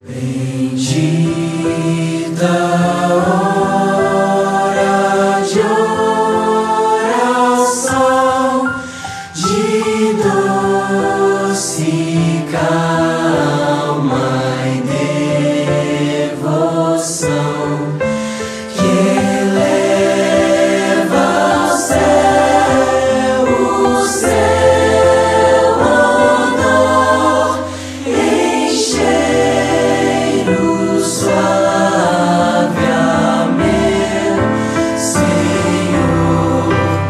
Bendita.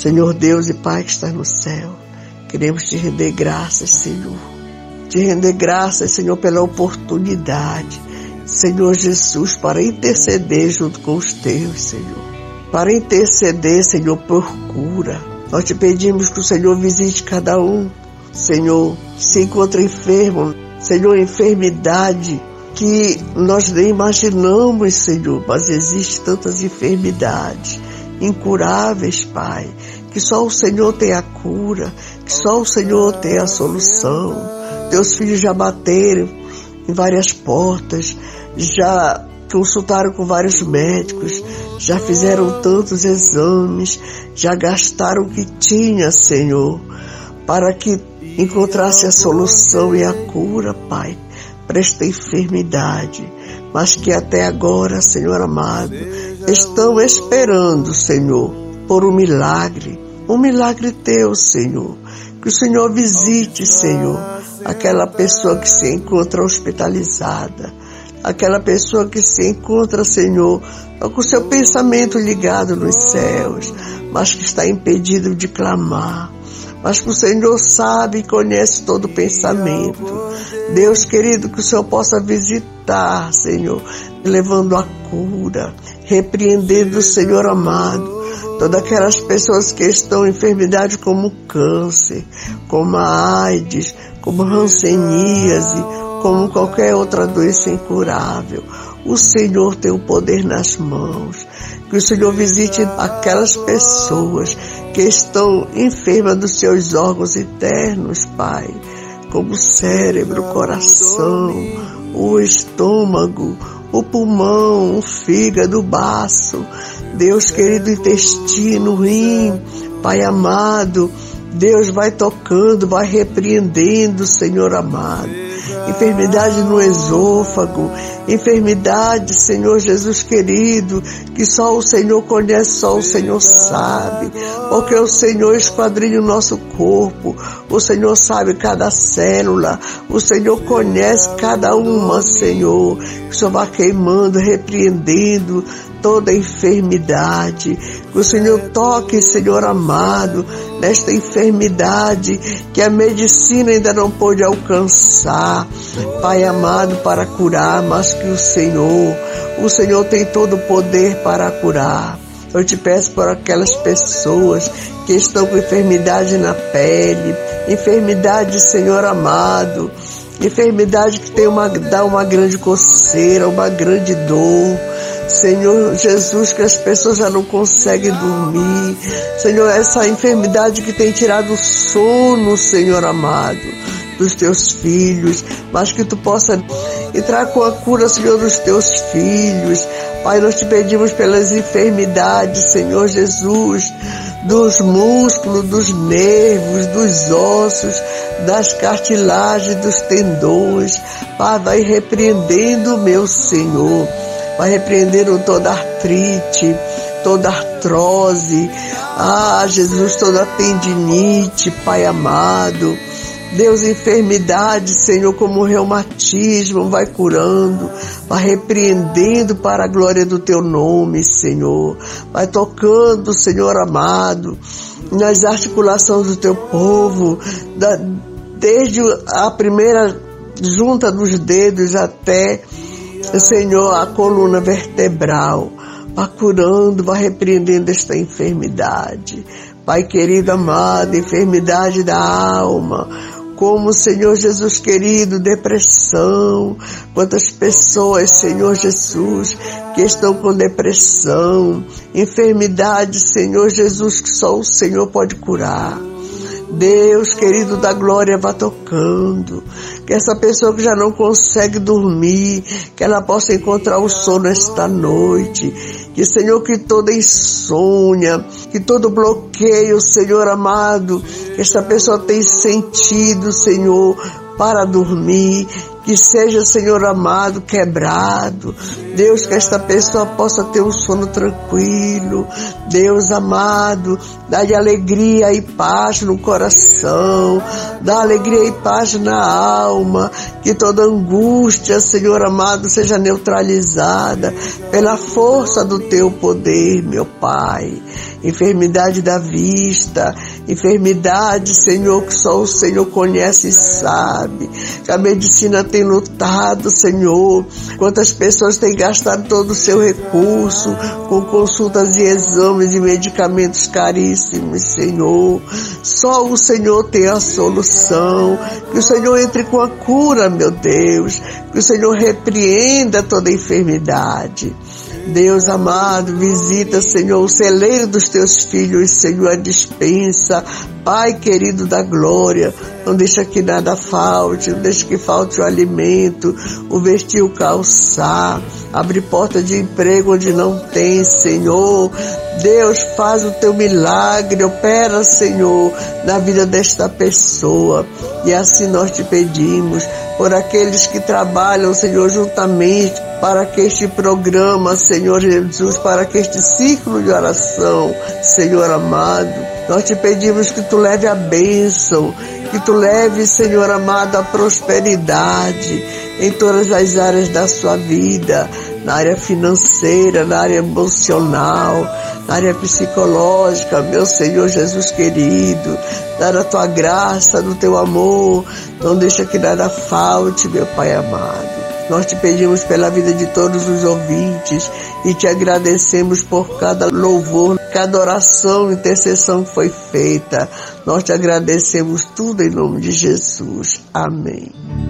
Senhor Deus e Pai que está no céu, queremos te render graças, Senhor. Te render graças, Senhor, pela oportunidade, Senhor Jesus, para interceder junto com os teus, Senhor. Para interceder, Senhor, por cura. Nós te pedimos que o Senhor visite cada um, Senhor, que se encontra enfermo, Senhor, enfermidade que nós nem imaginamos, Senhor, mas existem tantas enfermidades incuráveis, Pai, que só o Senhor tem a cura, que só o Senhor tem a solução. Teus filhos já bateram em várias portas, já consultaram com vários médicos, já fizeram tantos exames, já gastaram o que tinha, Senhor, para que encontrasse a solução e a cura, Pai, para esta enfermidade mas que até agora, Senhor amado, estão esperando, Senhor, por um milagre, um milagre teu, Senhor. Que o Senhor visite, Senhor, aquela pessoa que se encontra hospitalizada, aquela pessoa que se encontra, Senhor, com seu pensamento ligado nos céus, mas que está impedido de clamar mas que o Senhor sabe e conhece todo o pensamento. Deus querido, que o Senhor possa visitar, Senhor, levando a cura, repreendendo, Senhor amado, todas aquelas pessoas que estão em enfermidade como câncer, como a AIDS, como hanseníase, como qualquer outra doença incurável. O Senhor tem o poder nas mãos. Que o Senhor visite aquelas pessoas que estão enfermas dos seus órgãos internos, Pai, como o cérebro, o coração, o estômago, o pulmão, o fígado, o baço, Deus querido, intestino, rim, Pai amado, Deus vai tocando, vai repreendendo, Senhor amado enfermidade no esôfago, enfermidade, Senhor Jesus querido, que só o Senhor conhece, só o Senhor sabe, porque o Senhor esquadrinha o nosso corpo, o Senhor sabe cada célula, o Senhor conhece cada uma, Senhor, que o Senhor vai queimando, repreendendo, toda enfermidade. Que o Senhor toque, Senhor amado, nesta enfermidade que a medicina ainda não pôde alcançar. Pai amado, para curar, mas que o Senhor, o Senhor tem todo o poder para curar. Eu te peço por aquelas pessoas que estão com enfermidade na pele, enfermidade, Senhor amado, enfermidade que tem uma, dá uma grande coceira, uma grande dor. Senhor Jesus, que as pessoas já não conseguem dormir. Senhor, essa enfermidade que tem tirado o sono, Senhor amado, dos teus filhos, mas que tu possa entrar com a cura, Senhor, dos teus filhos. Pai, nós te pedimos pelas enfermidades, Senhor Jesus, dos músculos, dos nervos, dos ossos, das cartilagens, dos tendões. Pai, vai repreendendo, meu Senhor vai repreendendo toda artrite, toda artrose, ah, Jesus, toda tendinite, Pai amado, Deus, enfermidade, Senhor, como reumatismo, vai curando, vai repreendendo para a glória do teu nome, Senhor. Vai tocando, Senhor amado, nas articulações do teu povo, da, desde a primeira junta dos dedos até, Senhor, a coluna vertebral. Vai curando, vai repreendendo esta enfermidade. Pai querido amado, enfermidade da alma, como, Senhor Jesus querido, depressão. Quantas pessoas, Senhor Jesus, que estão com depressão, enfermidade, Senhor Jesus, que só o Senhor pode curar. Deus querido da glória vá tocando, que essa pessoa que já não consegue dormir, que ela possa encontrar o sono esta noite, que Senhor, que toda insônia, que todo bloqueio, Senhor amado, que esta pessoa tem sentido, Senhor, para dormir, que seja, Senhor amado, quebrado. Deus, que esta pessoa possa ter um sono tranquilo. Deus amado, dá-lhe alegria e paz no coração, dá alegria e paz na alma, que toda angústia, Senhor amado, seja neutralizada pela força do teu poder, meu Pai. Enfermidade da vista, enfermidade, Senhor, que só o Senhor conhece e sabe. Que a medicina tem lutado, Senhor. Quantas pessoas têm gastado todo o seu recurso com consultas e exames e medicamentos caríssimos, Senhor. Só o Senhor tem a solução. Que o Senhor entre com a cura, meu Deus. Que o Senhor repreenda toda enfermidade. Deus amado, visita, Senhor, o celeiro dos teus filhos, Senhor, a dispensa. Pai querido da glória, não deixa que nada falte, não deixa que falte o alimento, o vestir, o calçar. Abre porta de emprego onde não tem, Senhor. Deus, faz o teu milagre, opera, Senhor, na vida desta pessoa. E assim nós te pedimos por aqueles que trabalham, Senhor, juntamente para que este programa, Senhor Jesus, para que este ciclo de oração, Senhor amado, nós te pedimos que tu leve a bênção, que tu leve, Senhor amado, a prosperidade em todas as áreas da sua vida, na área financeira, na área emocional, na área psicológica, meu Senhor Jesus querido, dar a tua graça, do teu amor, não deixa que nada falte, meu Pai amado. Nós te pedimos pela vida de todos os ouvintes e te agradecemos por cada louvor, cada oração, intercessão que foi feita. Nós te agradecemos tudo em nome de Jesus. Amém.